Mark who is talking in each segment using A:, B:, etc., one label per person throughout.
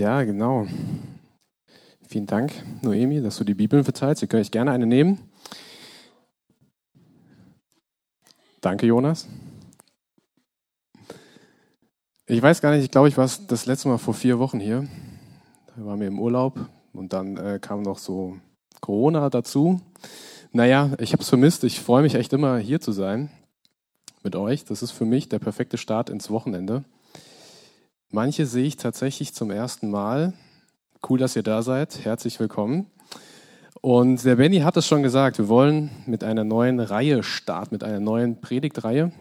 A: Ja, genau. Vielen Dank, Noemi, dass du die Bibeln verteilst. Ihr könnt euch gerne eine nehmen. Danke, Jonas. Ich weiß gar nicht, ich glaube, ich war das letzte Mal vor vier Wochen hier. Da waren wir im Urlaub und dann äh, kam noch so Corona dazu. Naja, ich habe es vermisst. Ich freue mich echt immer, hier zu sein mit euch. Das ist für mich der perfekte Start ins Wochenende. Manche sehe ich tatsächlich zum ersten Mal. Cool, dass ihr da seid. Herzlich willkommen. Und der Benny hat es schon gesagt, wir wollen mit einer neuen Reihe starten, mit einer neuen Predigtreihe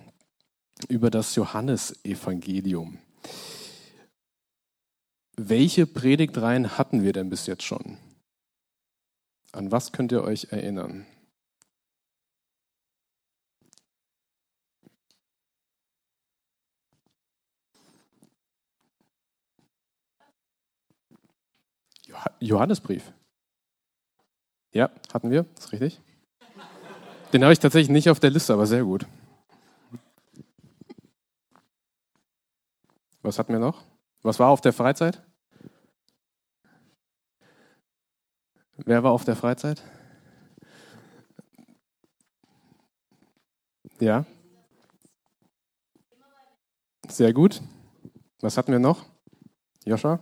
A: über das Johannesevangelium. Welche Predigtreihen hatten wir denn bis jetzt schon? An was könnt ihr euch erinnern? Johannesbrief. Ja, hatten wir, ist richtig. Den habe ich tatsächlich nicht auf der Liste, aber sehr gut. Was hatten wir noch? Was war auf der Freizeit? Wer war auf der Freizeit? Ja. Sehr gut. Was hatten wir noch? Joscha?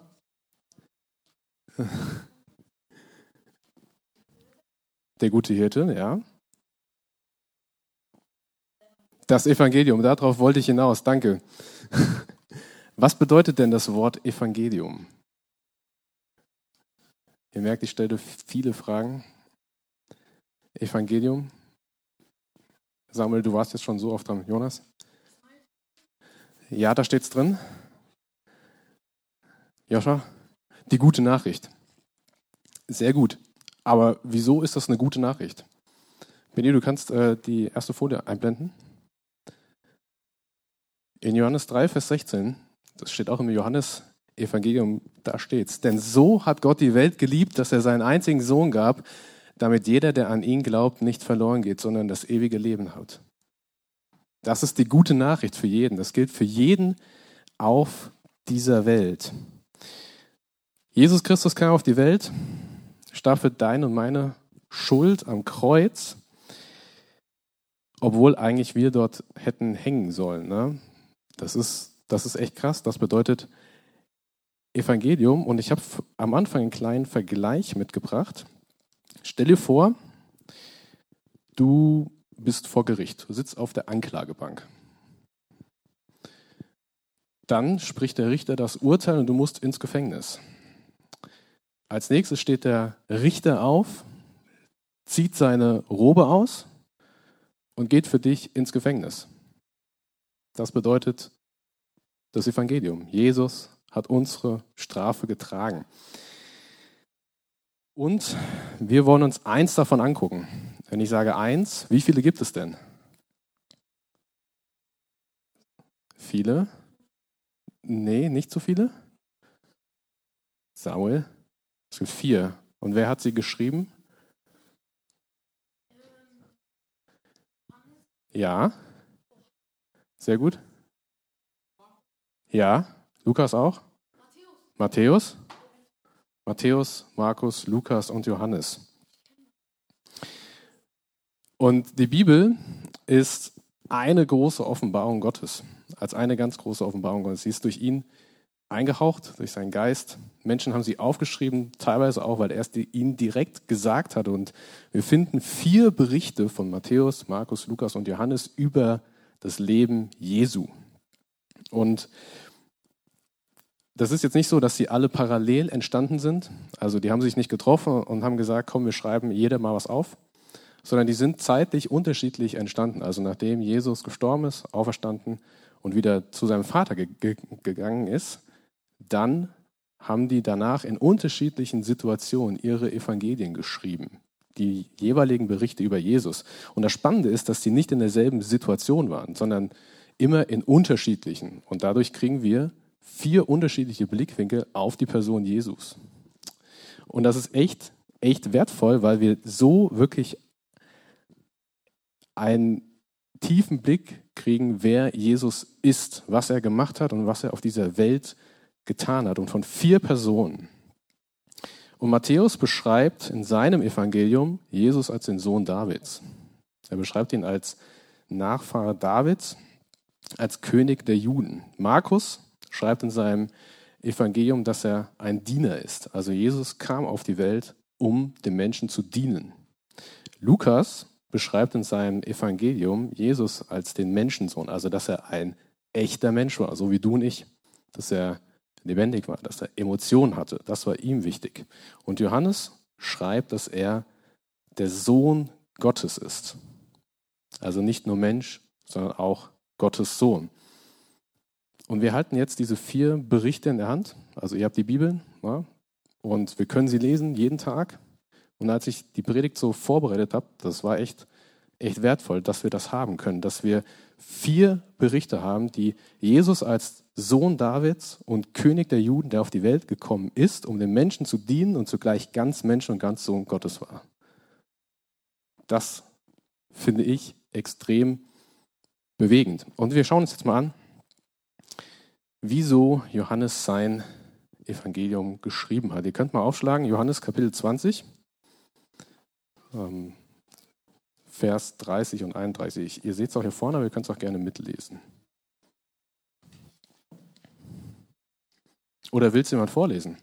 A: Der gute Hirte, ja. Das Evangelium, darauf wollte ich hinaus, danke. Was bedeutet denn das Wort Evangelium? Ihr merkt, ich stelle viele Fragen. Evangelium. Samuel, du warst jetzt schon so oft dran. Jonas? Ja, da steht es drin. Joscha? Die gute Nachricht. Sehr gut. Aber wieso ist das eine gute Nachricht? Benny, du kannst äh, die erste Folie einblenden. In Johannes 3, Vers 16, das steht auch im Johannes Evangelium, da steht's. Denn so hat Gott die Welt geliebt, dass er seinen einzigen Sohn gab, damit jeder, der an ihn glaubt, nicht verloren geht, sondern das ewige Leben hat. Das ist die gute Nachricht für jeden. Das gilt für jeden auf dieser Welt. Jesus Christus kam auf die Welt, starb für deine und meine Schuld am Kreuz, obwohl eigentlich wir dort hätten hängen sollen. Ne? Das, ist, das ist echt krass. Das bedeutet Evangelium. Und ich habe am Anfang einen kleinen Vergleich mitgebracht. Stell dir vor, du bist vor Gericht, du sitzt auf der Anklagebank. Dann spricht der Richter das Urteil und du musst ins Gefängnis. Als nächstes steht der Richter auf, zieht seine Robe aus und geht für dich ins Gefängnis. Das bedeutet das Evangelium. Jesus hat unsere Strafe getragen. Und wir wollen uns eins davon angucken. Wenn ich sage eins, wie viele gibt es denn? Viele? Nee, nicht so viele? Samuel? Es gibt vier. Und wer hat sie geschrieben? Ja. Sehr gut. Ja. Lukas auch? Matthäus. Matthäus, Markus, Lukas und Johannes. Und die Bibel ist eine große Offenbarung Gottes. Als eine ganz große Offenbarung Gottes. Sie ist durch ihn eingehaucht durch seinen Geist. Menschen haben sie aufgeschrieben, teilweise auch, weil er es ihnen direkt gesagt hat. Und wir finden vier Berichte von Matthäus, Markus, Lukas und Johannes über das Leben Jesu. Und das ist jetzt nicht so, dass sie alle parallel entstanden sind. Also die haben sich nicht getroffen und haben gesagt, komm, wir schreiben jeder mal was auf, sondern die sind zeitlich unterschiedlich entstanden. Also nachdem Jesus gestorben ist, auferstanden und wieder zu seinem Vater ge gegangen ist, dann haben die danach in unterschiedlichen Situationen ihre Evangelien geschrieben, die jeweiligen Berichte über Jesus. Und das Spannende ist, dass sie nicht in derselben Situation waren, sondern immer in unterschiedlichen. Und dadurch kriegen wir vier unterschiedliche Blickwinkel auf die Person Jesus. Und das ist echt, echt wertvoll, weil wir so wirklich einen tiefen Blick kriegen, wer Jesus ist, was er gemacht hat und was er auf dieser Welt getan hat und von vier Personen. Und Matthäus beschreibt in seinem Evangelium Jesus als den Sohn Davids. Er beschreibt ihn als Nachfahre Davids, als König der Juden. Markus schreibt in seinem Evangelium, dass er ein Diener ist. Also Jesus kam auf die Welt, um den Menschen zu dienen. Lukas beschreibt in seinem Evangelium Jesus als den Menschensohn, also dass er ein echter Mensch war, so wie du und ich, dass er lebendig war, dass er Emotionen hatte. Das war ihm wichtig. Und Johannes schreibt, dass er der Sohn Gottes ist. Also nicht nur Mensch, sondern auch Gottes Sohn. Und wir halten jetzt diese vier Berichte in der Hand. Also ihr habt die Bibel ja, und wir können sie lesen jeden Tag. Und als ich die Predigt so vorbereitet habe, das war echt, echt wertvoll, dass wir das haben können, dass wir vier Berichte haben, die Jesus als Sohn Davids und König der Juden, der auf die Welt gekommen ist, um den Menschen zu dienen und zugleich ganz Mensch und ganz Sohn Gottes war. Das finde ich extrem bewegend. Und wir schauen uns jetzt mal an, wieso Johannes sein Evangelium geschrieben hat. Ihr könnt mal aufschlagen, Johannes Kapitel 20, ähm, Vers 30 und 31. Ihr seht es auch hier vorne, aber ihr könnt es auch gerne mitlesen. Oder willst du jemand vorlesen?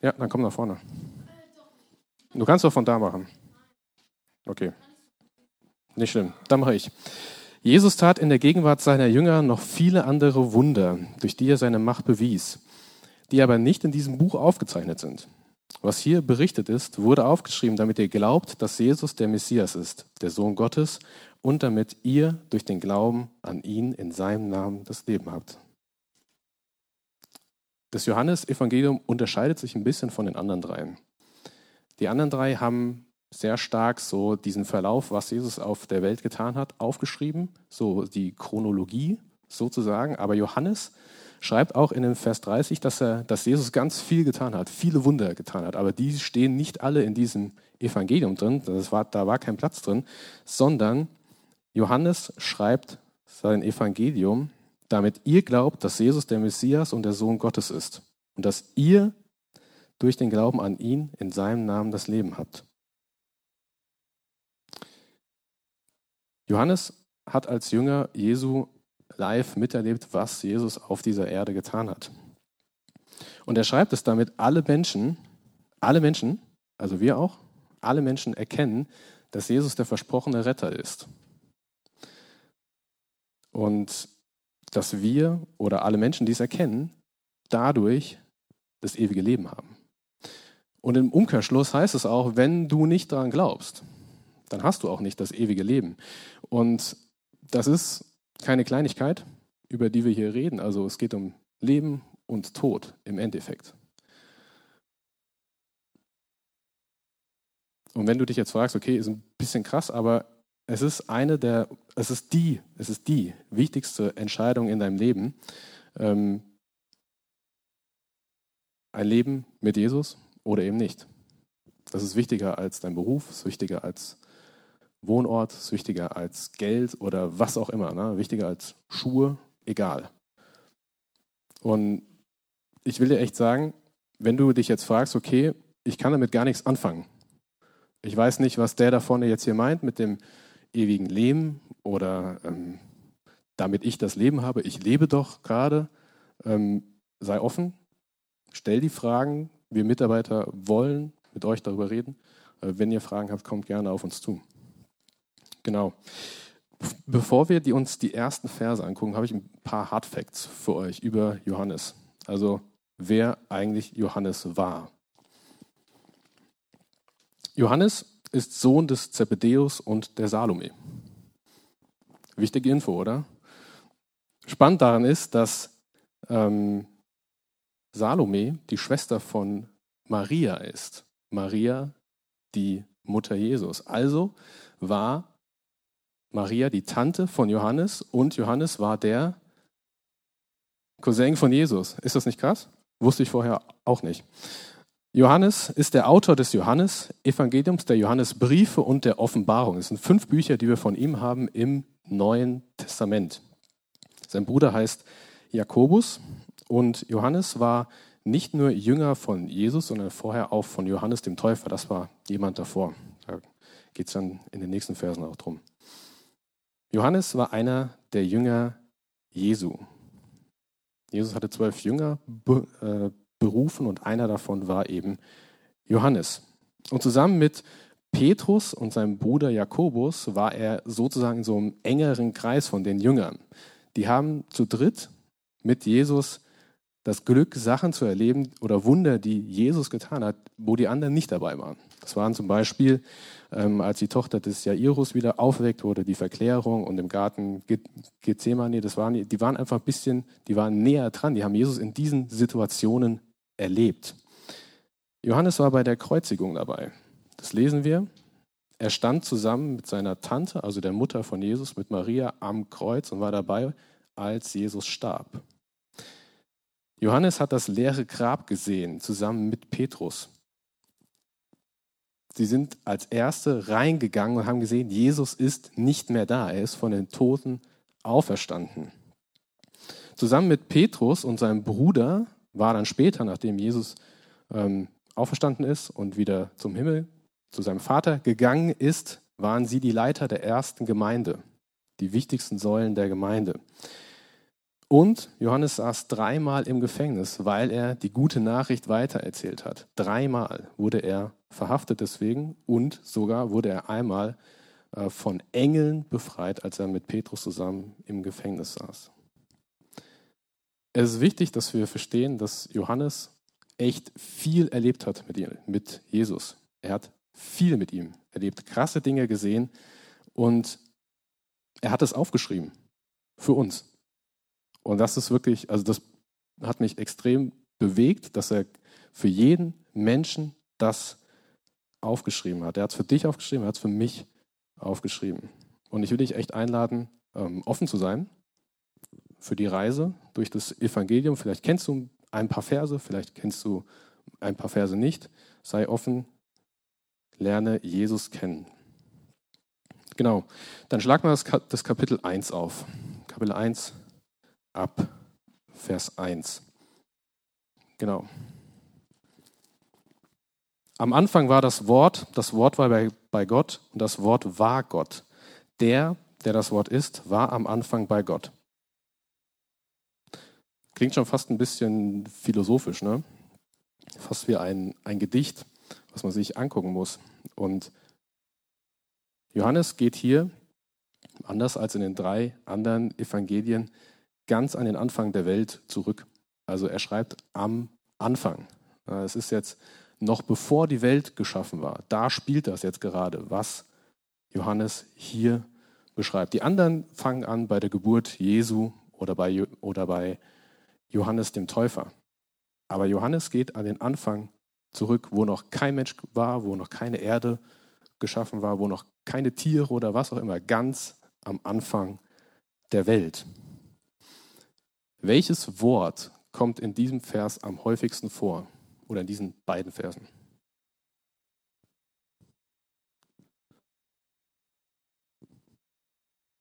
A: Ja, dann komm nach vorne. Du kannst doch von da machen. Okay. Nicht schlimm, dann mache ich. Jesus tat in der Gegenwart seiner Jünger noch viele andere Wunder, durch die er seine Macht bewies, die aber nicht in diesem Buch aufgezeichnet sind. Was hier berichtet ist, wurde aufgeschrieben, damit ihr glaubt, dass Jesus der Messias ist, der Sohn Gottes, und damit ihr durch den Glauben an ihn in seinem Namen das Leben habt. Das Johannesevangelium unterscheidet sich ein bisschen von den anderen dreien. Die anderen drei haben sehr stark so diesen Verlauf, was Jesus auf der Welt getan hat, aufgeschrieben, so die Chronologie sozusagen. Aber Johannes schreibt auch in dem Vers 30, dass, er, dass Jesus ganz viel getan hat, viele Wunder getan hat. Aber die stehen nicht alle in diesem Evangelium drin, das war, da war kein Platz drin, sondern Johannes schreibt sein Evangelium, damit ihr glaubt, dass Jesus der Messias und der Sohn Gottes ist und dass ihr durch den Glauben an ihn in seinem Namen das Leben habt. Johannes hat als Jünger Jesu live miterlebt, was Jesus auf dieser Erde getan hat. Und er schreibt es damit, alle Menschen, alle Menschen, also wir auch, alle Menschen erkennen, dass Jesus der versprochene Retter ist. Und dass wir oder alle Menschen, die es erkennen, dadurch das ewige Leben haben. Und im Umkehrschluss heißt es auch, wenn du nicht daran glaubst, dann hast du auch nicht das ewige Leben. Und das ist keine Kleinigkeit, über die wir hier reden. Also es geht um Leben und Tod im Endeffekt. Und wenn du dich jetzt fragst, okay, ist ein bisschen krass, aber es ist eine der, es ist die, es ist die wichtigste Entscheidung in deinem Leben. Ähm, ein Leben mit Jesus oder eben nicht. Das ist wichtiger als dein Beruf, ist wichtiger als Wohnort ist wichtiger als Geld oder was auch immer, ne? wichtiger als Schuhe, egal. Und ich will dir echt sagen, wenn du dich jetzt fragst, okay, ich kann damit gar nichts anfangen. Ich weiß nicht, was der da vorne jetzt hier meint mit dem ewigen Leben oder ähm, damit ich das Leben habe. Ich lebe doch gerade. Ähm, sei offen, stell die Fragen. Wir Mitarbeiter wollen mit euch darüber reden. Äh, wenn ihr Fragen habt, kommt gerne auf uns zu. Genau. Bevor wir die, uns die ersten Verse angucken, habe ich ein paar Hard Facts für euch über Johannes. Also wer eigentlich Johannes war. Johannes ist Sohn des Zebedeus und der Salome. Wichtige Info, oder? Spannend daran ist, dass ähm, Salome die Schwester von Maria ist. Maria, die Mutter Jesus. Also war Maria die Tante von Johannes und Johannes war der Cousin von Jesus. Ist das nicht krass? Wusste ich vorher auch nicht. Johannes ist der Autor des Johannes-Evangeliums, der Johannesbriefe und der Offenbarung. Es sind fünf Bücher, die wir von ihm haben im Neuen Testament. Sein Bruder heißt Jakobus Und Johannes war nicht nur Jünger von Jesus, sondern vorher auch von Johannes dem Täufer. Das war jemand davor. Da geht es dann in den nächsten Versen auch drum. Johannes war einer der Jünger Jesu. Jesus hatte zwölf Jünger äh, berufen und einer davon war eben Johannes. Und zusammen mit Petrus und seinem Bruder Jakobus war er sozusagen in so einem engeren Kreis von den Jüngern. Die haben zu dritt mit Jesus das Glück, Sachen zu erleben oder Wunder, die Jesus getan hat, wo die anderen nicht dabei waren. Das waren zum Beispiel, ähm, als die Tochter des Jairus wieder aufweckt wurde, die Verklärung und im Garten Gethsemane, das waren, die waren einfach ein bisschen, die waren näher dran, die haben Jesus in diesen Situationen erlebt. Johannes war bei der Kreuzigung dabei. Das lesen wir. Er stand zusammen mit seiner Tante, also der Mutter von Jesus, mit Maria am Kreuz und war dabei, als Jesus starb. Johannes hat das leere Grab gesehen, zusammen mit Petrus. Sie sind als Erste reingegangen und haben gesehen, Jesus ist nicht mehr da. Er ist von den Toten auferstanden. Zusammen mit Petrus und seinem Bruder war dann später, nachdem Jesus ähm, auferstanden ist und wieder zum Himmel, zu seinem Vater gegangen ist, waren sie die Leiter der ersten Gemeinde, die wichtigsten Säulen der Gemeinde. Und Johannes saß dreimal im Gefängnis, weil er die gute Nachricht weitererzählt hat. Dreimal wurde er verhaftet deswegen und sogar wurde er einmal äh, von Engeln befreit, als er mit Petrus zusammen im Gefängnis saß. Es ist wichtig, dass wir verstehen, dass Johannes echt viel erlebt hat mit Jesus. Er hat viel mit ihm erlebt, krasse Dinge gesehen und er hat es aufgeschrieben für uns. Und das ist wirklich, also das hat mich extrem bewegt, dass er für jeden Menschen das aufgeschrieben hat. Er hat es für dich aufgeschrieben, er hat es für mich aufgeschrieben. Und ich will dich echt einladen, ähm, offen zu sein für die Reise durch das Evangelium. Vielleicht kennst du ein paar Verse, vielleicht kennst du ein paar Verse nicht. Sei offen, lerne Jesus kennen. Genau, dann schlag mal das Kapitel 1 auf. Kapitel 1, ab Vers 1. Genau. Am Anfang war das Wort, das Wort war bei, bei Gott und das Wort war Gott. Der, der das Wort ist, war am Anfang bei Gott. Klingt schon fast ein bisschen philosophisch, ne? Fast wie ein, ein Gedicht, was man sich angucken muss. Und Johannes geht hier, anders als in den drei anderen Evangelien, ganz an den Anfang der Welt zurück. Also er schreibt am Anfang. Es ist jetzt noch bevor die Welt geschaffen war. Da spielt das jetzt gerade, was Johannes hier beschreibt. Die anderen fangen an bei der Geburt Jesu oder bei, oder bei Johannes dem Täufer. Aber Johannes geht an den Anfang zurück, wo noch kein Mensch war, wo noch keine Erde geschaffen war, wo noch keine Tiere oder was auch immer, ganz am Anfang der Welt. Welches Wort kommt in diesem Vers am häufigsten vor oder in diesen beiden Versen?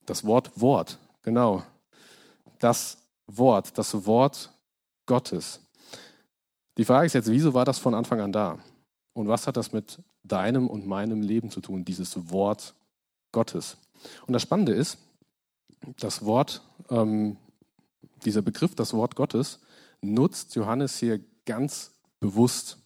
A: Das Wort Wort, genau. Das Wort, das Wort Gottes. Die Frage ist jetzt, wieso war das von Anfang an da? Und was hat das mit deinem und meinem Leben zu tun, dieses Wort Gottes? Und das Spannende ist, das Wort ähm, dieser Begriff, das Wort Gottes, nutzt Johannes hier ganz bewusst.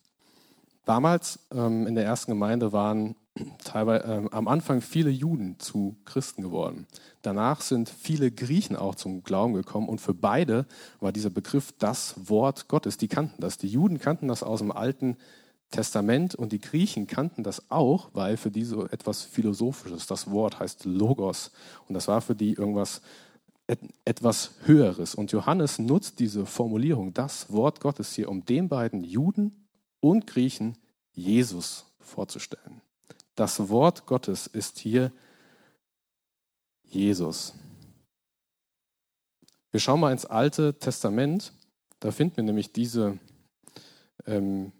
A: Damals ähm, in der ersten Gemeinde waren teilweise äh, am Anfang viele Juden zu Christen geworden. Danach sind viele Griechen auch zum Glauben gekommen und für beide war dieser Begriff das Wort Gottes. Die kannten das. Die Juden kannten das aus dem Alten Testament und die Griechen kannten das auch, weil für die so etwas Philosophisches, das Wort heißt Logos und das war für die irgendwas etwas Höheres. Und Johannes nutzt diese Formulierung, das Wort Gottes hier, um den beiden Juden und Griechen Jesus vorzustellen. Das Wort Gottes ist hier Jesus. Wir schauen mal ins Alte Testament. Da finden wir nämlich diese, ähm,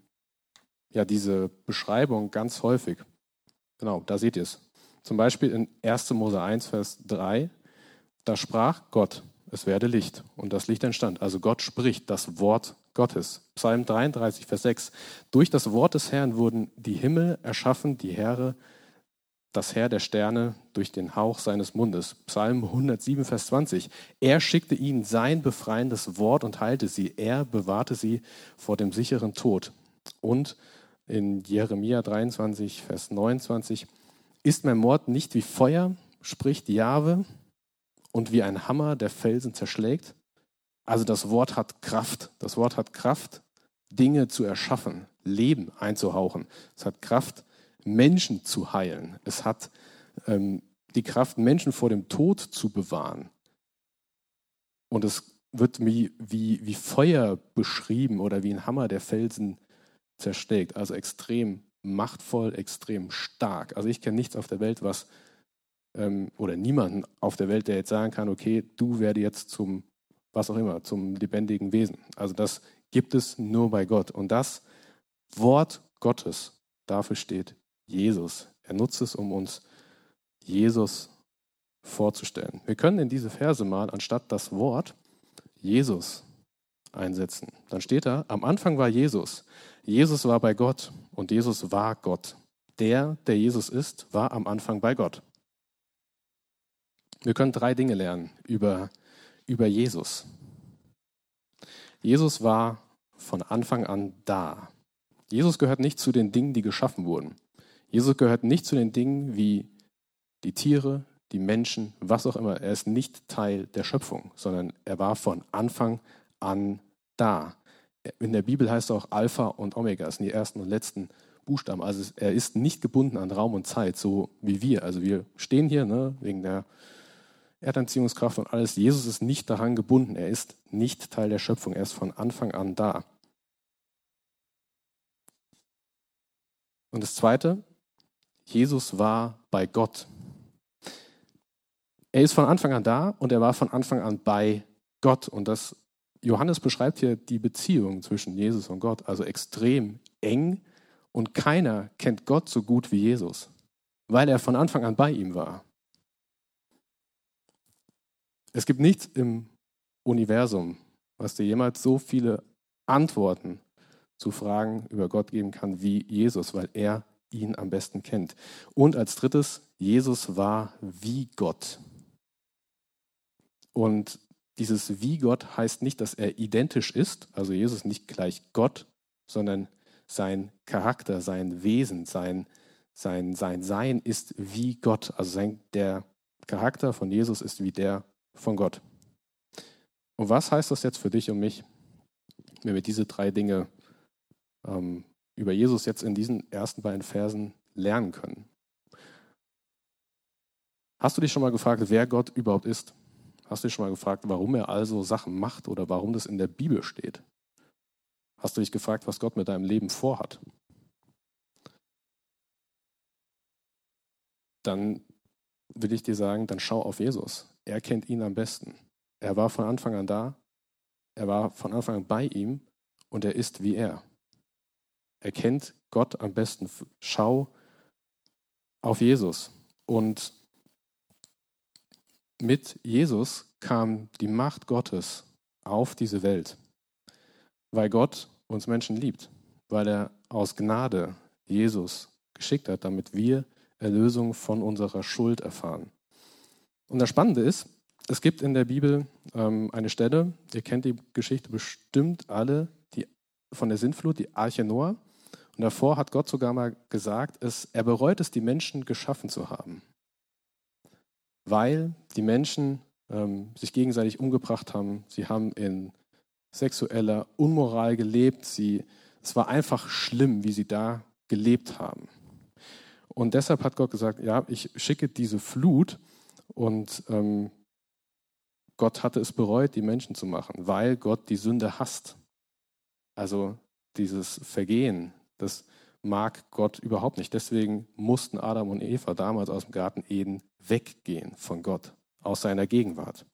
A: ja, diese Beschreibung ganz häufig. Genau, da seht ihr es. Zum Beispiel in 1. Mose 1, Vers 3 da sprach Gott, es werde Licht. Und das Licht entstand. Also Gott spricht das Wort Gottes. Psalm 33, Vers 6. Durch das Wort des Herrn wurden die Himmel erschaffen, die Heere, das Herr der Sterne durch den Hauch seines Mundes. Psalm 107, Vers 20. Er schickte ihnen sein befreiendes Wort und heilte sie. Er bewahrte sie vor dem sicheren Tod. Und in Jeremia 23, Vers 29. Ist mein Mord nicht wie Feuer, spricht Jahwe, und wie ein Hammer der Felsen zerschlägt? Also das Wort hat Kraft. Das Wort hat Kraft, Dinge zu erschaffen, Leben einzuhauchen. Es hat Kraft, Menschen zu heilen. Es hat ähm, die Kraft, Menschen vor dem Tod zu bewahren. Und es wird wie, wie, wie Feuer beschrieben oder wie ein Hammer der Felsen zerschlägt. Also extrem machtvoll, extrem stark. Also ich kenne nichts auf der Welt, was ähm, oder niemanden auf der Welt, der jetzt sagen kann, okay, du werde jetzt zum, was auch immer, zum lebendigen Wesen. Also das gibt es nur bei Gott. Und das Wort Gottes, dafür steht Jesus. Er nutzt es, um uns Jesus vorzustellen. Wir können in diese Verse mal anstatt das Wort Jesus einsetzen. Dann steht da, am Anfang war Jesus. Jesus war bei Gott und Jesus war Gott. Der, der Jesus ist, war am Anfang bei Gott. Wir können drei Dinge lernen über, über Jesus. Jesus war von Anfang an da. Jesus gehört nicht zu den Dingen, die geschaffen wurden. Jesus gehört nicht zu den Dingen wie die Tiere, die Menschen, was auch immer. Er ist nicht Teil der Schöpfung, sondern er war von Anfang an da. In der Bibel heißt es auch Alpha und Omega, das sind die ersten und letzten Buchstaben. Also er ist nicht gebunden an Raum und Zeit, so wie wir. Also wir stehen hier ne, wegen der Erdanziehungskraft und alles. Jesus ist nicht daran gebunden. Er ist nicht Teil der Schöpfung. Er ist von Anfang an da. Und das Zweite, Jesus war bei Gott. Er ist von Anfang an da und er war von Anfang an bei Gott. Und das Johannes beschreibt hier die Beziehung zwischen Jesus und Gott, also extrem eng. Und keiner kennt Gott so gut wie Jesus, weil er von Anfang an bei ihm war. Es gibt nichts im Universum, was dir jemals so viele Antworten zu Fragen über Gott geben kann wie Jesus, weil er ihn am besten kennt. Und als drittes, Jesus war wie Gott. Und dieses wie Gott heißt nicht, dass er identisch ist, also Jesus nicht gleich Gott, sondern sein Charakter, sein Wesen, sein, sein, sein Sein ist wie Gott. Also sein, der Charakter von Jesus ist wie der von Gott. Und was heißt das jetzt für dich und mich, wenn wir diese drei Dinge ähm, über Jesus jetzt in diesen ersten beiden Versen lernen können? Hast du dich schon mal gefragt, wer Gott überhaupt ist? Hast du dich schon mal gefragt, warum er also Sachen macht oder warum das in der Bibel steht? Hast du dich gefragt, was Gott mit deinem Leben vorhat? Dann will ich dir sagen, dann schau auf Jesus. Er kennt ihn am besten. Er war von Anfang an da. Er war von Anfang an bei ihm und er ist wie er. Er kennt Gott am besten. Schau auf Jesus. Und mit Jesus kam die Macht Gottes auf diese Welt, weil Gott uns Menschen liebt, weil er aus Gnade Jesus geschickt hat, damit wir Erlösung von unserer Schuld erfahren. Und das Spannende ist, es gibt in der Bibel ähm, eine Stelle, ihr kennt die Geschichte bestimmt alle, die, von der Sintflut, die Arche Noah. Und davor hat Gott sogar mal gesagt, es, er bereut es, die Menschen geschaffen zu haben. Weil die Menschen ähm, sich gegenseitig umgebracht haben. Sie haben in sexueller Unmoral gelebt. Sie, es war einfach schlimm, wie sie da gelebt haben. Und deshalb hat Gott gesagt, ja, ich schicke diese Flut, und ähm, Gott hatte es bereut, die Menschen zu machen, weil Gott die Sünde hasst. Also dieses Vergehen, das mag Gott überhaupt nicht. Deswegen mussten Adam und Eva damals aus dem Garten Eden weggehen von Gott, aus seiner Gegenwart.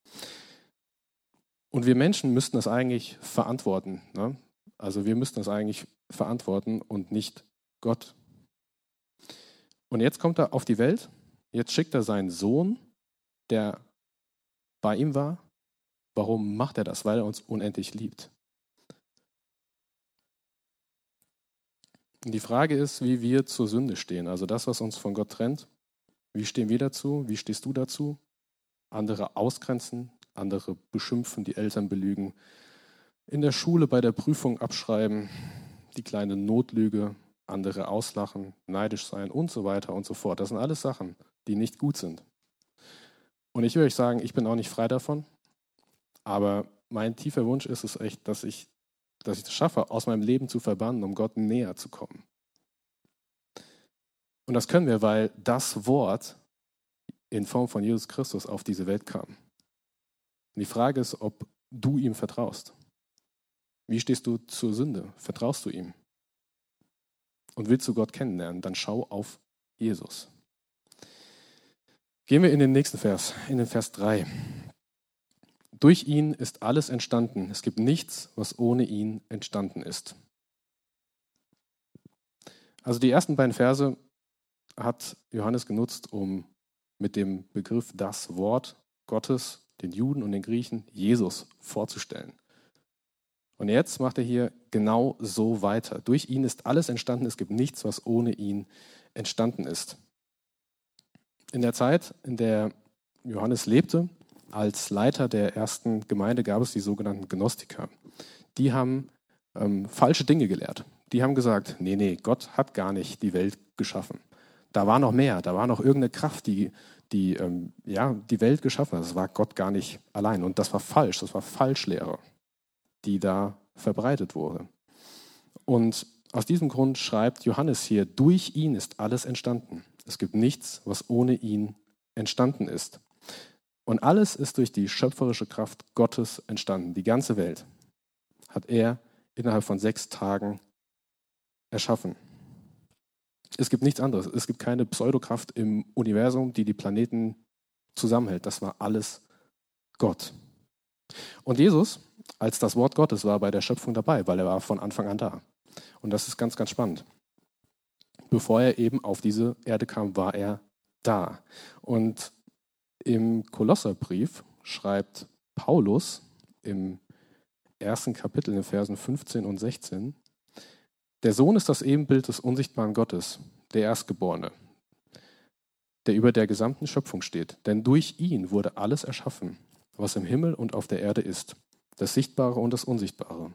A: Und wir Menschen müssten das eigentlich verantworten. Ne? Also wir müssten das eigentlich verantworten und nicht Gott. Und jetzt kommt er auf die Welt, jetzt schickt er seinen Sohn der bei ihm war, Warum macht er das? Weil er uns unendlich liebt. Die Frage ist, wie wir zur Sünde stehen. Also das, was uns von Gott trennt. Wie stehen wir dazu? Wie stehst du dazu? Andere ausgrenzen, andere beschimpfen, die Eltern belügen, in der Schule bei der Prüfung abschreiben, die kleine Notlüge, andere auslachen, neidisch sein und so weiter und so fort. Das sind alles Sachen, die nicht gut sind. Und ich will euch sagen, ich bin auch nicht frei davon, aber mein tiefer Wunsch ist es echt, dass ich, dass ich es schaffe, aus meinem Leben zu verbannen, um Gott näher zu kommen. Und das können wir, weil das Wort in Form von Jesus Christus auf diese Welt kam. Und die Frage ist, ob du ihm vertraust. Wie stehst du zur Sünde? Vertraust du ihm? Und willst du Gott kennenlernen, dann schau auf Jesus. Gehen wir in den nächsten Vers, in den Vers 3. Durch ihn ist alles entstanden. Es gibt nichts, was ohne ihn entstanden ist. Also die ersten beiden Verse hat Johannes genutzt, um mit dem Begriff das Wort Gottes den Juden und den Griechen Jesus vorzustellen. Und jetzt macht er hier genau so weiter. Durch ihn ist alles entstanden. Es gibt nichts, was ohne ihn entstanden ist. In der Zeit, in der Johannes lebte, als Leiter der ersten Gemeinde gab es die sogenannten Gnostiker. Die haben ähm, falsche Dinge gelehrt. Die haben gesagt, nee, nee, Gott hat gar nicht die Welt geschaffen. Da war noch mehr, da war noch irgendeine Kraft, die, die ähm, ja, die Welt geschaffen hat. Das war Gott gar nicht allein. Und das war falsch, das war Falschlehre die da verbreitet wurde. Und aus diesem Grund schreibt Johannes hier, durch ihn ist alles entstanden. Es gibt nichts, was ohne ihn entstanden ist. Und alles ist durch die schöpferische Kraft Gottes entstanden. Die ganze Welt hat er innerhalb von sechs Tagen erschaffen. Es gibt nichts anderes. Es gibt keine Pseudokraft im Universum, die die Planeten zusammenhält. Das war alles Gott. Und Jesus als das Wort Gottes war bei der Schöpfung dabei, weil er war von Anfang an da. Und das ist ganz, ganz spannend. Bevor er eben auf diese Erde kam, war er da. Und im Kolosserbrief schreibt Paulus im ersten Kapitel in Versen 15 und 16, der Sohn ist das Ebenbild des unsichtbaren Gottes, der Erstgeborene, der über der gesamten Schöpfung steht. Denn durch ihn wurde alles erschaffen, was im Himmel und auf der Erde ist, das Sichtbare und das Unsichtbare.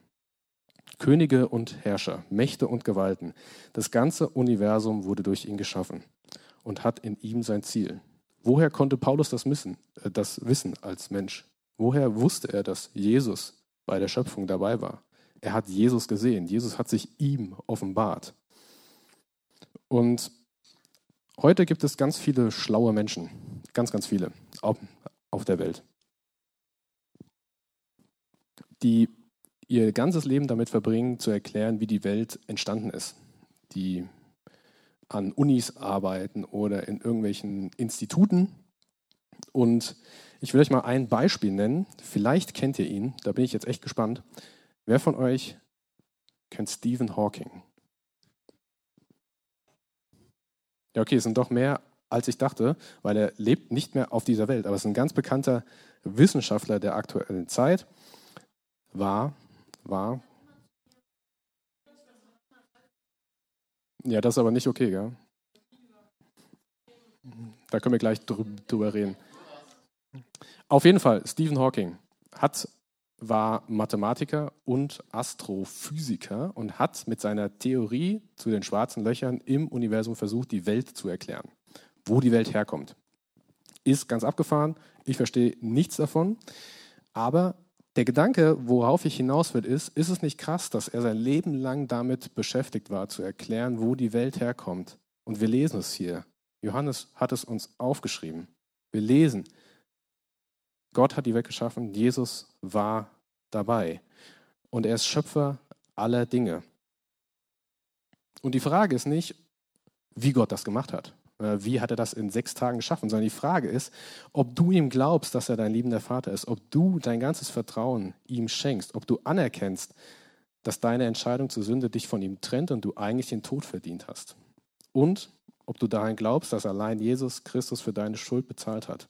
A: Könige und Herrscher, Mächte und Gewalten, das ganze Universum wurde durch ihn geschaffen und hat in ihm sein Ziel. Woher konnte Paulus das wissen, äh, das wissen als Mensch? Woher wusste er, dass Jesus bei der Schöpfung dabei war? Er hat Jesus gesehen. Jesus hat sich ihm offenbart. Und heute gibt es ganz viele schlaue Menschen, ganz, ganz viele auf der Welt die ihr ganzes Leben damit verbringen, zu erklären, wie die Welt entstanden ist. Die an Unis arbeiten oder in irgendwelchen Instituten. Und ich will euch mal ein Beispiel nennen. Vielleicht kennt ihr ihn, da bin ich jetzt echt gespannt. Wer von euch kennt Stephen Hawking? Ja, okay, es sind doch mehr, als ich dachte, weil er lebt nicht mehr auf dieser Welt. Aber es ist ein ganz bekannter Wissenschaftler der aktuellen Zeit war, war. Ja, das ist aber nicht okay, gell? Da können wir gleich drüber reden. Auf jeden Fall, Stephen Hawking hat, war Mathematiker und Astrophysiker und hat mit seiner Theorie zu den schwarzen Löchern im Universum versucht, die Welt zu erklären, wo die Welt herkommt. Ist ganz abgefahren, ich verstehe nichts davon, aber der Gedanke, worauf ich hinaus will, ist, ist es nicht krass, dass er sein Leben lang damit beschäftigt war, zu erklären, wo die Welt herkommt? Und wir lesen es hier. Johannes hat es uns aufgeschrieben. Wir lesen, Gott hat die Welt geschaffen, Jesus war dabei. Und er ist Schöpfer aller Dinge. Und die Frage ist nicht, wie Gott das gemacht hat. Äh, wie hat er das in sechs Tagen geschaffen? Sondern die Frage ist, ob du ihm glaubst, dass er dein liebender Vater ist, ob du dein ganzes Vertrauen ihm schenkst, ob du anerkennst, dass deine Entscheidung zur Sünde dich von ihm trennt und du eigentlich den Tod verdient hast. Und ob du daran glaubst, dass allein Jesus Christus für deine Schuld bezahlt hat.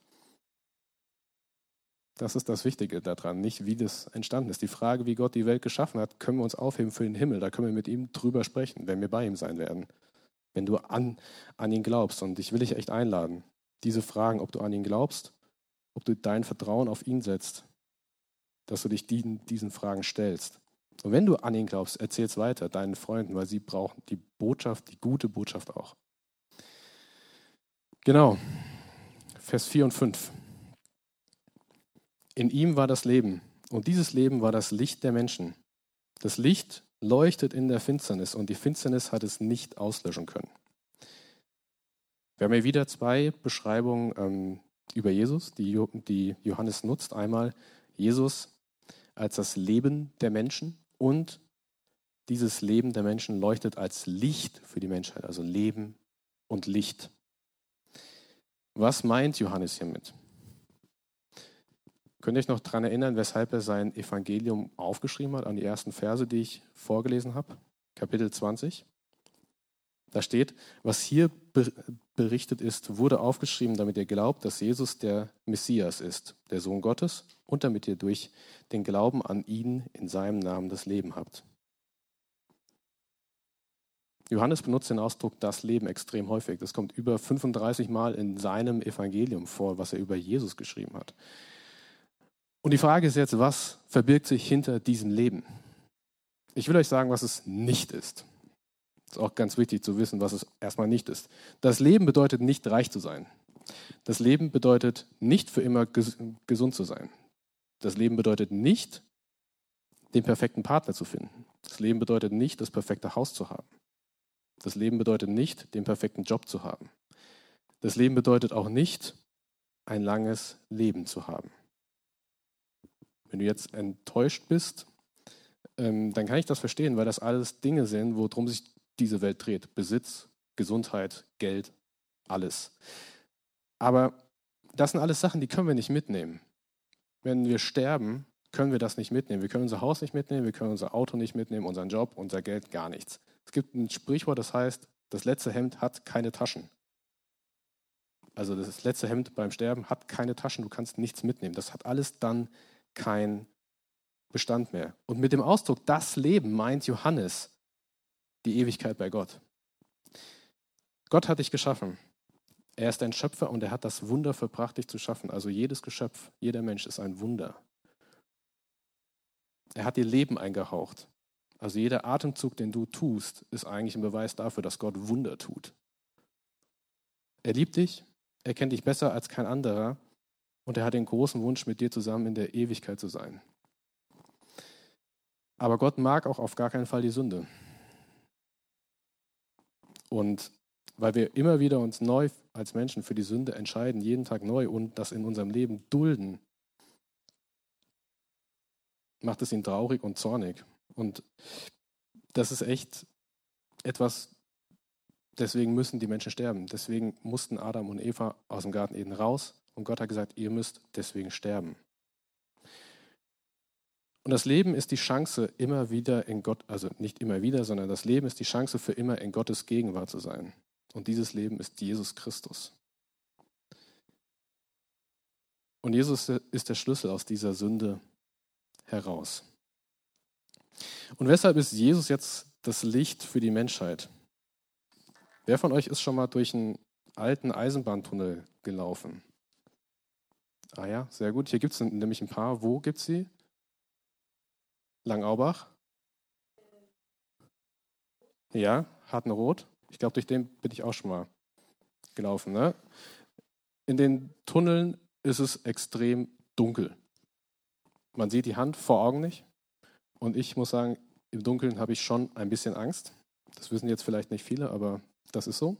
A: Das ist das Wichtige daran, nicht wie das entstanden ist. Die Frage, wie Gott die Welt geschaffen hat, können wir uns aufheben für den Himmel. Da können wir mit ihm drüber sprechen, wenn wir bei ihm sein werden. Wenn du an, an ihn glaubst. Und ich will dich echt einladen, diese Fragen, ob du an ihn glaubst, ob du dein Vertrauen auf ihn setzt, dass du dich diesen, diesen Fragen stellst. Und wenn du an ihn glaubst, erzähl es weiter deinen Freunden, weil sie brauchen die Botschaft, die gute Botschaft auch. Genau. Vers 4 und 5. In ihm war das Leben und dieses Leben war das Licht der Menschen. Das Licht leuchtet in der Finsternis und die Finsternis hat es nicht auslöschen können. Wir haben hier wieder zwei Beschreibungen ähm, über Jesus, die, die Johannes nutzt. Einmal Jesus als das Leben der Menschen und dieses Leben der Menschen leuchtet als Licht für die Menschheit, also Leben und Licht. Was meint Johannes hiermit? Könnt ihr euch noch daran erinnern, weshalb er sein Evangelium aufgeschrieben hat, an die ersten Verse, die ich vorgelesen habe? Kapitel 20. Da steht, was hier berichtet ist, wurde aufgeschrieben, damit ihr glaubt, dass Jesus der Messias ist, der Sohn Gottes, und damit ihr durch den Glauben an ihn in seinem Namen das Leben habt. Johannes benutzt den Ausdruck das Leben extrem häufig. Das kommt über 35 Mal in seinem Evangelium vor, was er über Jesus geschrieben hat. Und die Frage ist jetzt, was verbirgt sich hinter diesem Leben? Ich will euch sagen, was es nicht ist. Es ist auch ganz wichtig zu wissen, was es erstmal nicht ist. Das Leben bedeutet nicht reich zu sein. Das Leben bedeutet nicht für immer gesund zu sein. Das Leben bedeutet nicht, den perfekten Partner zu finden. Das Leben bedeutet nicht, das perfekte Haus zu haben. Das Leben bedeutet nicht, den perfekten Job zu haben. Das Leben bedeutet auch nicht, ein langes Leben zu haben. Wenn du jetzt enttäuscht bist, ähm, dann kann ich das verstehen, weil das alles Dinge sind, worum sich diese Welt dreht. Besitz, Gesundheit, Geld, alles. Aber das sind alles Sachen, die können wir nicht mitnehmen. Wenn wir sterben, können wir das nicht mitnehmen. Wir können unser Haus nicht mitnehmen, wir können unser Auto nicht mitnehmen, unseren Job, unser Geld, gar nichts. Es gibt ein Sprichwort, das heißt, das letzte Hemd hat keine Taschen. Also das letzte Hemd beim Sterben hat keine Taschen, du kannst nichts mitnehmen. Das hat alles dann kein Bestand mehr. Und mit dem Ausdruck das Leben meint Johannes die Ewigkeit bei Gott. Gott hat dich geschaffen. Er ist ein Schöpfer und er hat das Wunder verbracht, dich zu schaffen. Also jedes Geschöpf, jeder Mensch ist ein Wunder. Er hat dir Leben eingehaucht. Also jeder Atemzug, den du tust, ist eigentlich ein Beweis dafür, dass Gott Wunder tut. Er liebt dich, er kennt dich besser als kein anderer und er hat den großen Wunsch, mit dir zusammen in der Ewigkeit zu sein. Aber Gott mag auch auf gar keinen Fall die Sünde. Und weil wir immer wieder uns neu als Menschen für die Sünde entscheiden, jeden Tag neu und das in unserem Leben dulden, macht es ihn traurig und zornig. Und das ist echt etwas, deswegen müssen die Menschen sterben. Deswegen mussten Adam und Eva aus dem Garten Eden raus, und Gott hat gesagt, ihr müsst deswegen sterben. Und das Leben ist die Chance, immer wieder in Gott, also nicht immer wieder, sondern das Leben ist die Chance für immer in Gottes Gegenwart zu sein. Und dieses Leben ist Jesus Christus. Und Jesus ist der Schlüssel aus dieser Sünde heraus. Und weshalb ist Jesus jetzt das Licht für die Menschheit? Wer von euch ist schon mal durch einen alten Eisenbahntunnel gelaufen? Ah ja, sehr gut. Hier gibt es nämlich ein paar. Wo gibt es sie? Langaubach? Ja, Hartenrot. Ich glaube, durch den bin ich auch schon mal gelaufen. Ne? In den Tunneln ist es extrem dunkel. Man sieht die Hand vor Augen nicht. Und ich muss sagen, im Dunkeln habe ich schon ein bisschen Angst. Das wissen jetzt vielleicht nicht viele, aber das ist so.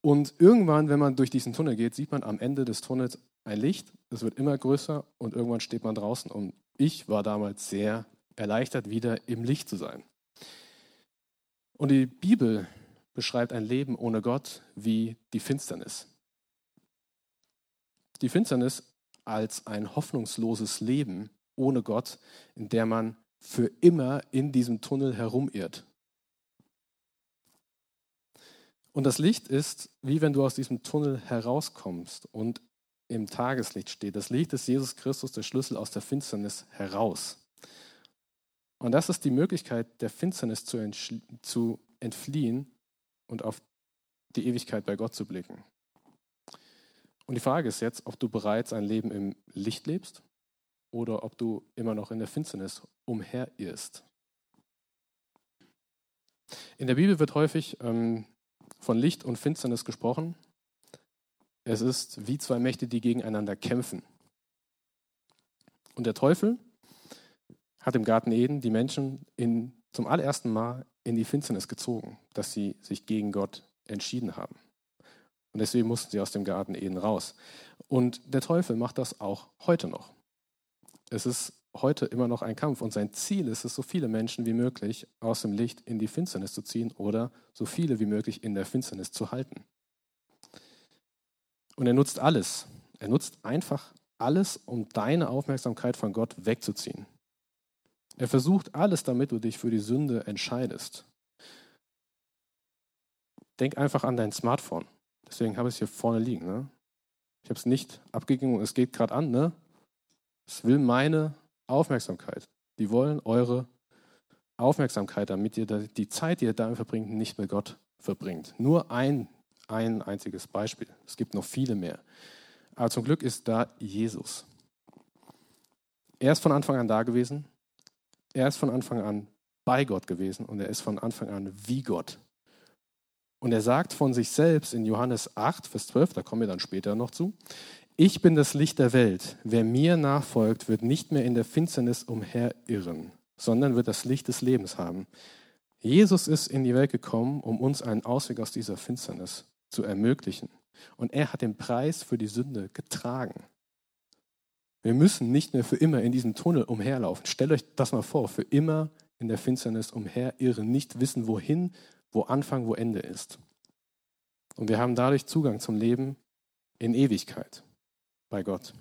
A: Und irgendwann, wenn man durch diesen Tunnel geht, sieht man am Ende des Tunnels ein Licht, es wird immer größer und irgendwann steht man draußen. Und ich war damals sehr erleichtert, wieder im Licht zu sein. Und die Bibel beschreibt ein Leben ohne Gott wie die Finsternis. Die Finsternis als ein hoffnungsloses Leben ohne Gott, in der man für immer in diesem Tunnel herumirrt. Und das Licht ist, wie wenn du aus diesem Tunnel herauskommst und im Tageslicht steht. Das Licht ist Jesus Christus, der Schlüssel aus der Finsternis heraus. Und das ist die Möglichkeit, der Finsternis zu, zu entfliehen und auf die Ewigkeit bei Gott zu blicken. Und die Frage ist jetzt, ob du bereits ein Leben im Licht lebst oder ob du immer noch in der Finsternis umherirrst. In der Bibel wird häufig ähm, von Licht und Finsternis gesprochen. Es ist wie zwei Mächte, die gegeneinander kämpfen. Und der Teufel hat im Garten Eden die Menschen in, zum allerersten Mal in die Finsternis gezogen, dass sie sich gegen Gott entschieden haben. Und deswegen mussten sie aus dem Garten Eden raus. Und der Teufel macht das auch heute noch. Es ist heute immer noch ein Kampf und sein Ziel ist es, so viele Menschen wie möglich aus dem Licht in die Finsternis zu ziehen oder so viele wie möglich in der Finsternis zu halten. Und er nutzt alles. Er nutzt einfach alles, um deine Aufmerksamkeit von Gott wegzuziehen. Er versucht alles, damit du dich für die Sünde entscheidest. Denk einfach an dein Smartphone. Deswegen habe ich es hier vorne liegen. Ne? Ich habe es nicht abgegeben es geht gerade an. Ne? Es will meine Aufmerksamkeit. Die wollen eure Aufmerksamkeit, damit ihr die Zeit, die ihr damit verbringt, nicht mit Gott verbringt. Nur ein, ein einziges Beispiel. Es gibt noch viele mehr. Aber zum Glück ist da Jesus. Er ist von Anfang an da gewesen. Er ist von Anfang an bei Gott gewesen und er ist von Anfang an wie Gott. Und er sagt von sich selbst in Johannes 8, Vers 12, da kommen wir dann später noch zu, ich bin das Licht der Welt. Wer mir nachfolgt, wird nicht mehr in der Finsternis umherirren, sondern wird das Licht des Lebens haben. Jesus ist in die Welt gekommen, um uns einen Ausweg aus dieser Finsternis zu ermöglichen. Und er hat den Preis für die Sünde getragen. Wir müssen nicht mehr für immer in diesem Tunnel umherlaufen. Stellt euch das mal vor, für immer in der Finsternis umherirren, nicht wissen, wohin, wo Anfang, wo Ende ist. Und wir haben dadurch Zugang zum Leben in Ewigkeit bei Gott.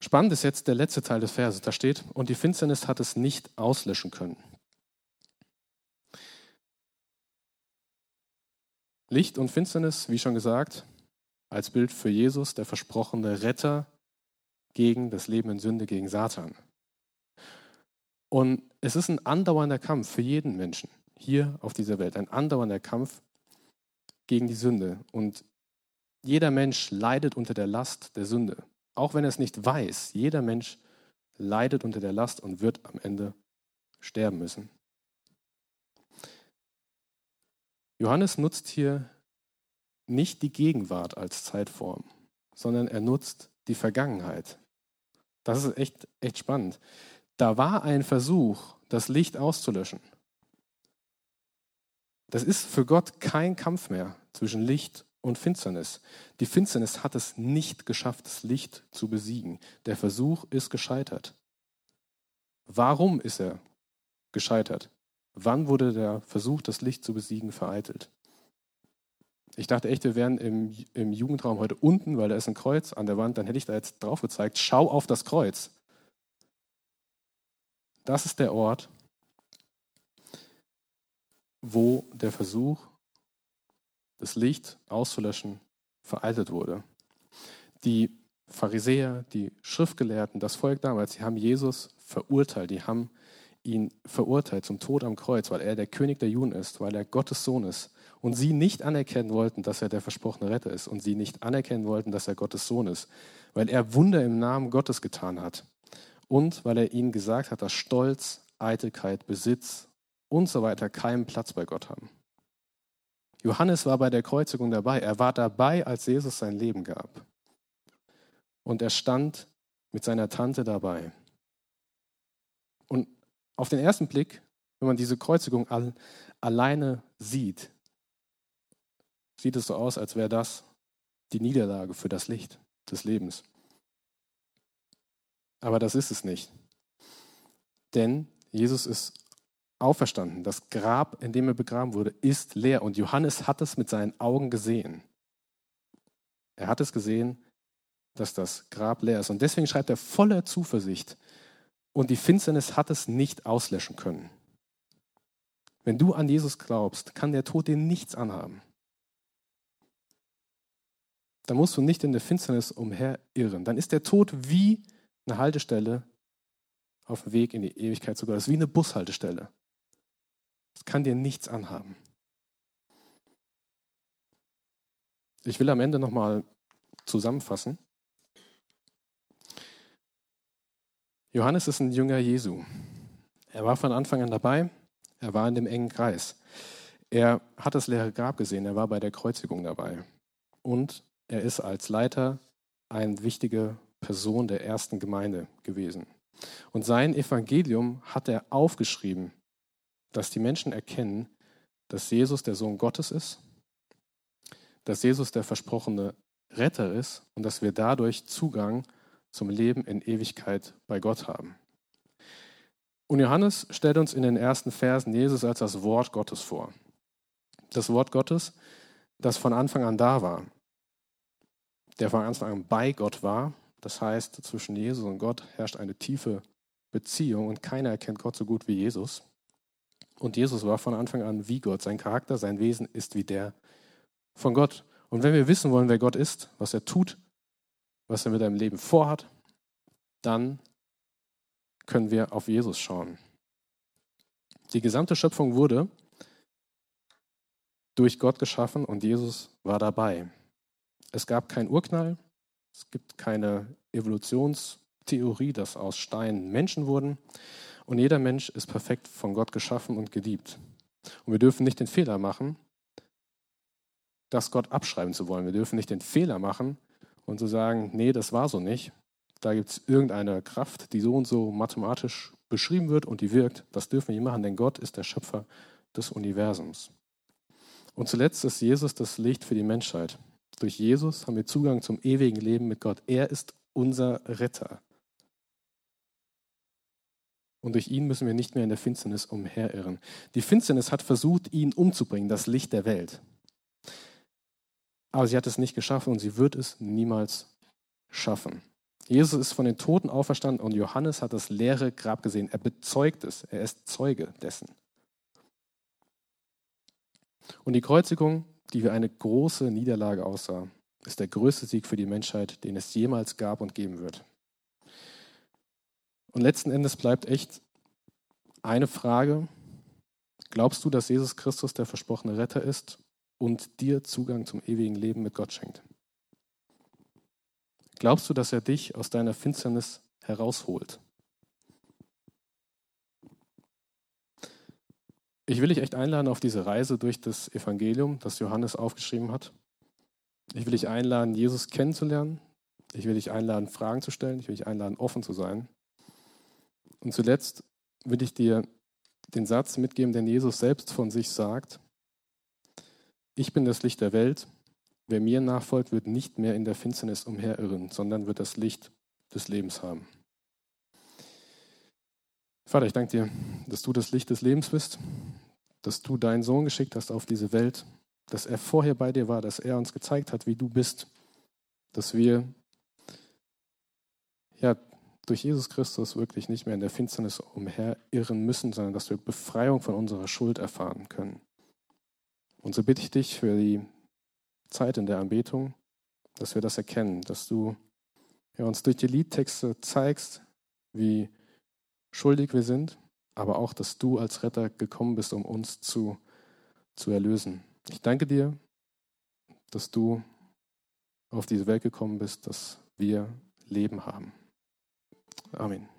A: Spannend ist jetzt der letzte Teil des Verses. Da steht, und die Finsternis hat es nicht auslöschen können. Licht und Finsternis, wie schon gesagt, als Bild für Jesus, der versprochene Retter gegen das Leben in Sünde, gegen Satan. Und es ist ein andauernder Kampf für jeden Menschen hier auf dieser Welt, ein andauernder Kampf gegen die Sünde. Und jeder Mensch leidet unter der Last der Sünde. Auch wenn er es nicht weiß, jeder Mensch leidet unter der Last und wird am Ende sterben müssen. Johannes nutzt hier nicht die Gegenwart als Zeitform, sondern er nutzt die Vergangenheit. Das ist echt, echt spannend. Da war ein Versuch, das Licht auszulöschen. Das ist für Gott kein Kampf mehr zwischen Licht und Finsternis. Die Finsternis hat es nicht geschafft, das Licht zu besiegen. Der Versuch ist gescheitert. Warum ist er gescheitert? Wann wurde der Versuch, das Licht zu besiegen, vereitelt? Ich dachte echt, wir wären im, im Jugendraum heute unten, weil da ist ein Kreuz an der Wand. Dann hätte ich da jetzt drauf gezeigt, schau auf das Kreuz. Das ist der Ort, wo der Versuch, das Licht auszulöschen, vereitelt wurde. Die Pharisäer, die Schriftgelehrten, das Volk damals, sie haben Jesus verurteilt, die haben ihn verurteilt zum Tod am Kreuz, weil er der König der Juden ist, weil er Gottes Sohn ist. Und sie nicht anerkennen wollten, dass er der versprochene Retter ist. Und sie nicht anerkennen wollten, dass er Gottes Sohn ist, weil er Wunder im Namen Gottes getan hat. Und weil er ihnen gesagt hat, dass Stolz, Eitelkeit, Besitz und so weiter keinen Platz bei Gott haben. Johannes war bei der Kreuzigung dabei. Er war dabei, als Jesus sein Leben gab. Und er stand mit seiner Tante dabei. Auf den ersten Blick, wenn man diese Kreuzigung all, alleine sieht, sieht es so aus, als wäre das die Niederlage für das Licht des Lebens. Aber das ist es nicht. Denn Jesus ist auferstanden. Das Grab, in dem er begraben wurde, ist leer. Und Johannes hat es mit seinen Augen gesehen. Er hat es gesehen, dass das Grab leer ist. Und deswegen schreibt er voller Zuversicht. Und die Finsternis hat es nicht auslöschen können. Wenn du an Jesus glaubst, kann der Tod dir nichts anhaben. dann musst du nicht in der Finsternis umherirren. Dann ist der Tod wie eine Haltestelle auf dem Weg in die Ewigkeit sogar. Das ist wie eine Bushaltestelle. Es kann dir nichts anhaben. Ich will am Ende nochmal zusammenfassen. Johannes ist ein Jünger Jesu. Er war von Anfang an dabei. Er war in dem engen Kreis. Er hat das leere Grab gesehen. Er war bei der Kreuzigung dabei. Und er ist als Leiter eine wichtige Person der ersten Gemeinde gewesen. Und sein Evangelium hat er aufgeschrieben, dass die Menschen erkennen, dass Jesus der Sohn Gottes ist, dass Jesus der versprochene Retter ist und dass wir dadurch Zugang zum Leben in Ewigkeit bei Gott haben. Und Johannes stellt uns in den ersten Versen Jesus als das Wort Gottes vor. Das Wort Gottes, das von Anfang an da war, der von Anfang an bei Gott war. Das heißt, zwischen Jesus und Gott herrscht eine tiefe Beziehung und keiner erkennt Gott so gut wie Jesus. Und Jesus war von Anfang an wie Gott. Sein Charakter, sein Wesen ist wie der von Gott. Und wenn wir wissen wollen, wer Gott ist, was er tut, was er mit deinem Leben vorhat, dann können wir auf Jesus schauen. Die gesamte Schöpfung wurde durch Gott geschaffen und Jesus war dabei. Es gab keinen Urknall, es gibt keine Evolutionstheorie, dass aus Steinen Menschen wurden und jeder Mensch ist perfekt von Gott geschaffen und geliebt. Und wir dürfen nicht den Fehler machen, das Gott abschreiben zu wollen. Wir dürfen nicht den Fehler machen und zu sagen, nee, das war so nicht. Da gibt es irgendeine Kraft, die so und so mathematisch beschrieben wird und die wirkt. Das dürfen wir nicht machen, denn Gott ist der Schöpfer des Universums. Und zuletzt ist Jesus das Licht für die Menschheit. Durch Jesus haben wir Zugang zum ewigen Leben mit Gott. Er ist unser Retter. Und durch ihn müssen wir nicht mehr in der Finsternis umherirren. Die Finsternis hat versucht, ihn umzubringen, das Licht der Welt. Aber sie hat es nicht geschaffen und sie wird es niemals schaffen. Jesus ist von den Toten auferstanden und Johannes hat das leere Grab gesehen. Er bezeugt es. Er ist Zeuge dessen. Und die Kreuzigung die wie eine große Niederlage aussah, ist der größte Sieg für die Menschheit, den es jemals gab und geben wird. Und letzten Endes bleibt echt eine Frage. Glaubst du, dass Jesus Christus der versprochene Retter ist und dir Zugang zum ewigen Leben mit Gott schenkt? Glaubst du, dass er dich aus deiner Finsternis herausholt? Ich will dich echt einladen auf diese Reise durch das Evangelium, das Johannes aufgeschrieben hat. Ich will dich einladen, Jesus kennenzulernen. Ich will dich einladen, Fragen zu stellen. Ich will dich einladen, offen zu sein. Und zuletzt will ich dir den Satz mitgeben, den Jesus selbst von sich sagt. Ich bin das Licht der Welt. Wer mir nachfolgt, wird nicht mehr in der Finsternis umherirren, sondern wird das Licht des Lebens haben. Vater, ich danke dir, dass du das Licht des Lebens bist, dass du deinen Sohn geschickt hast auf diese Welt, dass er vorher bei dir war, dass er uns gezeigt hat, wie du bist, dass wir ja durch Jesus Christus wirklich nicht mehr in der Finsternis umherirren müssen, sondern dass wir Befreiung von unserer Schuld erfahren können. Und so bitte ich dich für die Zeit in der Anbetung, dass wir das erkennen, dass du ja, uns durch die Liedtexte zeigst, wie schuldig wir sind, aber auch, dass du als Retter gekommen bist, um uns zu, zu erlösen. Ich danke dir, dass du auf diese Welt gekommen bist, dass wir Leben haben. Amen.